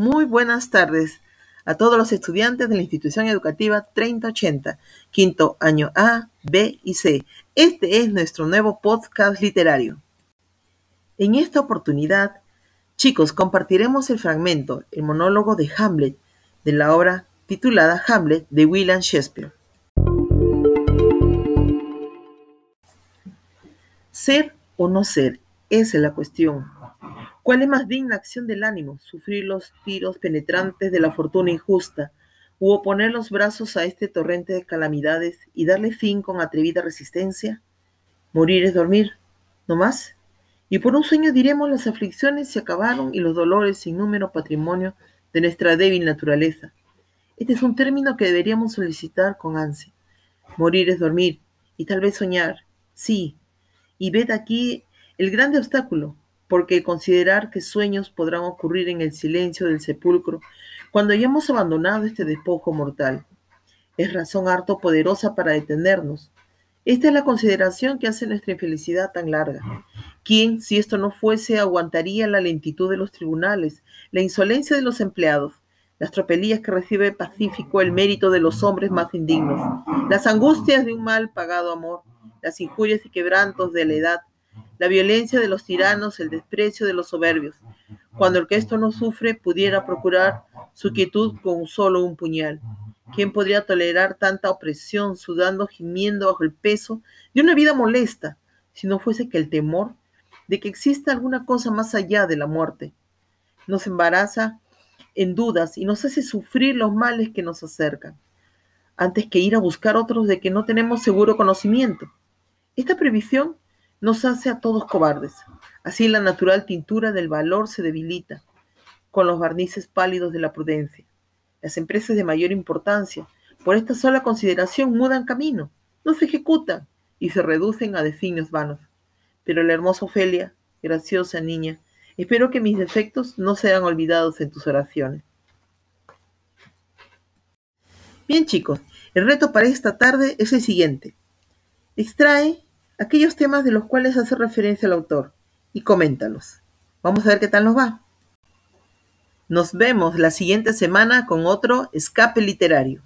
Muy buenas tardes a todos los estudiantes de la institución educativa 3080, quinto año A, B y C. Este es nuestro nuevo podcast literario. En esta oportunidad, chicos, compartiremos el fragmento, el monólogo de Hamlet, de la obra titulada Hamlet de William Shakespeare. Ser o no ser, esa es la cuestión. ¿Cuál es más digna acción del ánimo? ¿Sufrir los tiros penetrantes de la fortuna injusta? ¿U oponer los brazos a este torrente de calamidades y darle fin con atrevida resistencia? Morir es dormir, ¿no más? Y por un sueño diremos las aflicciones se acabaron y los dolores sin número patrimonio de nuestra débil naturaleza. Este es un término que deberíamos solicitar con ansia. Morir es dormir y tal vez soñar, sí. Y ved aquí el grande obstáculo, porque considerar que sueños podrán ocurrir en el silencio del sepulcro cuando hayamos abandonado este despojo mortal. Es razón harto poderosa para detenernos. Esta es la consideración que hace nuestra infelicidad tan larga. ¿Quién, si esto no fuese, aguantaría la lentitud de los tribunales, la insolencia de los empleados, las tropelías que recibe pacífico el mérito de los hombres más indignos, las angustias de un mal pagado amor, las injurias y quebrantos de la edad, la violencia de los tiranos, el desprecio de los soberbios. Cuando el que esto no sufre pudiera procurar su quietud con solo un puñal. ¿Quién podría tolerar tanta opresión, sudando, gimiendo bajo el peso de una vida molesta, si no fuese que el temor de que exista alguna cosa más allá de la muerte nos embaraza en dudas y nos hace sufrir los males que nos acercan, antes que ir a buscar otros de que no tenemos seguro conocimiento? Esta previsión nos hace a todos cobardes. Así la natural tintura del valor se debilita con los barnices pálidos de la prudencia. Las empresas de mayor importancia, por esta sola consideración, mudan camino, no se ejecutan y se reducen a designios vanos. Pero la hermosa Ofelia, graciosa niña, espero que mis defectos no sean olvidados en tus oraciones. Bien chicos, el reto para esta tarde es el siguiente. Extrae aquellos temas de los cuales hace referencia el autor y coméntalos. Vamos a ver qué tal nos va. Nos vemos la siguiente semana con otro escape literario.